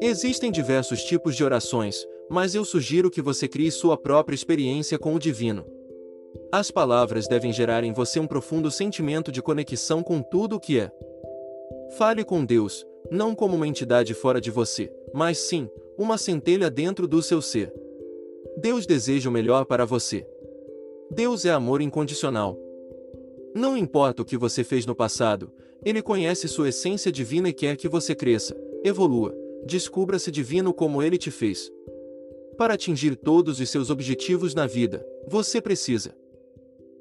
Existem diversos tipos de orações, mas eu sugiro que você crie sua própria experiência com o divino. As palavras devem gerar em você um profundo sentimento de conexão com tudo o que é. Fale com Deus, não como uma entidade fora de você, mas sim, uma centelha dentro do seu ser. Deus deseja o melhor para você. Deus é amor incondicional. Não importa o que você fez no passado, Ele conhece sua essência divina e quer que você cresça, evolua, descubra-se divino como Ele te fez. Para atingir todos os seus objetivos na vida, você precisa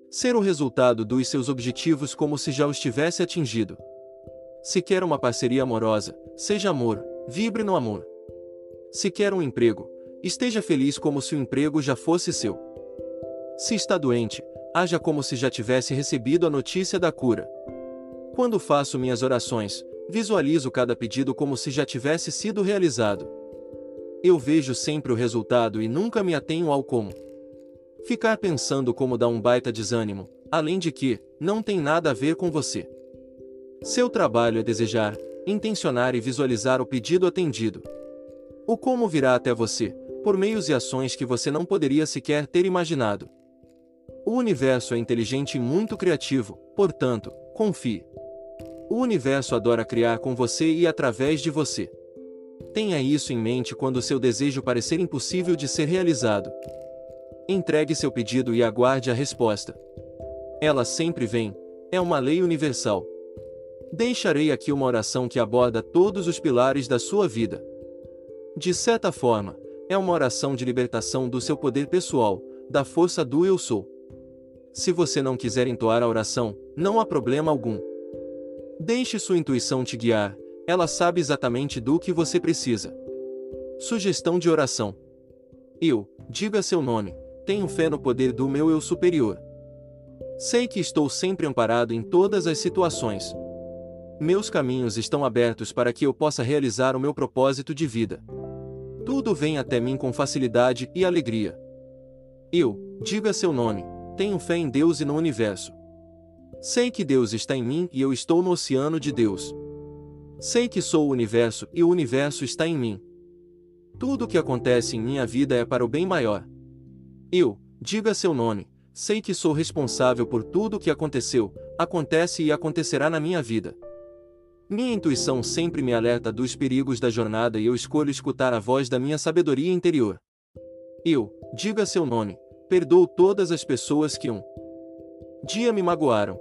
ser o resultado dos seus objetivos como se já os tivesse atingido. Se quer uma parceria amorosa, seja amor, vibre no amor. Se quer um emprego, esteja feliz como se o emprego já fosse seu. Se está doente, haja como se já tivesse recebido a notícia da cura. Quando faço minhas orações, visualizo cada pedido como se já tivesse sido realizado. Eu vejo sempre o resultado e nunca me atenho ao como. Ficar pensando como dá um baita desânimo, além de que, não tem nada a ver com você. Seu trabalho é desejar, intencionar e visualizar o pedido atendido. O como virá até você, por meios e ações que você não poderia sequer ter imaginado. O universo é inteligente e muito criativo, portanto, confie. O universo adora criar com você e através de você. Tenha isso em mente quando seu desejo parecer impossível de ser realizado. Entregue seu pedido e aguarde a resposta. Ela sempre vem, é uma lei universal. Deixarei aqui uma oração que aborda todos os pilares da sua vida. De certa forma, é uma oração de libertação do seu poder pessoal, da força do eu sou. Se você não quiser entoar a oração, não há problema algum. Deixe sua intuição te guiar, ela sabe exatamente do que você precisa. Sugestão de oração: Eu, diga seu nome, tenho fé no poder do meu eu superior. Sei que estou sempre amparado em todas as situações. Meus caminhos estão abertos para que eu possa realizar o meu propósito de vida. Tudo vem até mim com facilidade e alegria. Eu, diga seu nome, tenho fé em Deus e no universo. Sei que Deus está em mim e eu estou no oceano de Deus. Sei que sou o universo e o universo está em mim. Tudo o que acontece em minha vida é para o bem maior. Eu, diga seu nome, sei que sou responsável por tudo o que aconteceu, acontece e acontecerá na minha vida. Minha intuição sempre me alerta dos perigos da jornada e eu escolho escutar a voz da minha sabedoria interior. Eu, diga seu nome, Perdoo todas as pessoas que um dia me magoaram.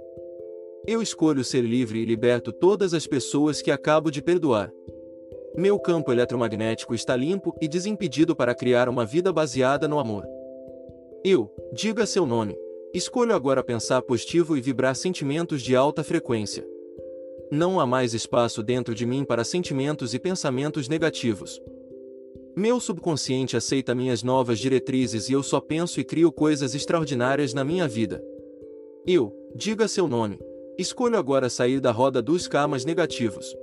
Eu escolho ser livre e liberto todas as pessoas que acabo de perdoar. Meu campo eletromagnético está limpo e desimpedido para criar uma vida baseada no amor. Eu, diga seu nome, escolho agora pensar positivo e vibrar sentimentos de alta frequência. Não há mais espaço dentro de mim para sentimentos e pensamentos negativos. Meu subconsciente aceita minhas novas diretrizes e eu só penso e crio coisas extraordinárias na minha vida. Eu, diga seu nome, escolho agora sair da roda dos karmas negativos.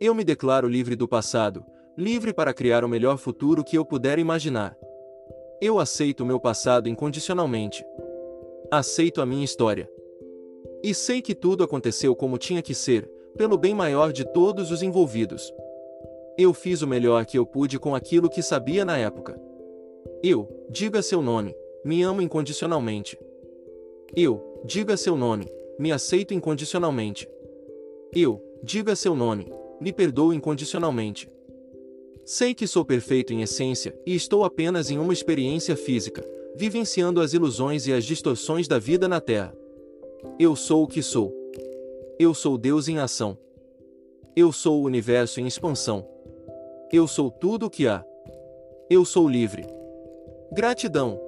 Eu me declaro livre do passado, livre para criar o melhor futuro que eu puder imaginar. Eu aceito o meu passado incondicionalmente. Aceito a minha história. E sei que tudo aconteceu como tinha que ser, pelo bem maior de todos os envolvidos. Eu fiz o melhor que eu pude com aquilo que sabia na época. Eu, diga seu nome, me amo incondicionalmente. Eu, diga seu nome, me aceito incondicionalmente. Eu, diga seu nome, me perdoo incondicionalmente. Sei que sou perfeito em essência e estou apenas em uma experiência física, vivenciando as ilusões e as distorções da vida na Terra. Eu sou o que sou. Eu sou Deus em ação. Eu sou o universo em expansão. Eu sou tudo o que há. Eu sou livre. Gratidão.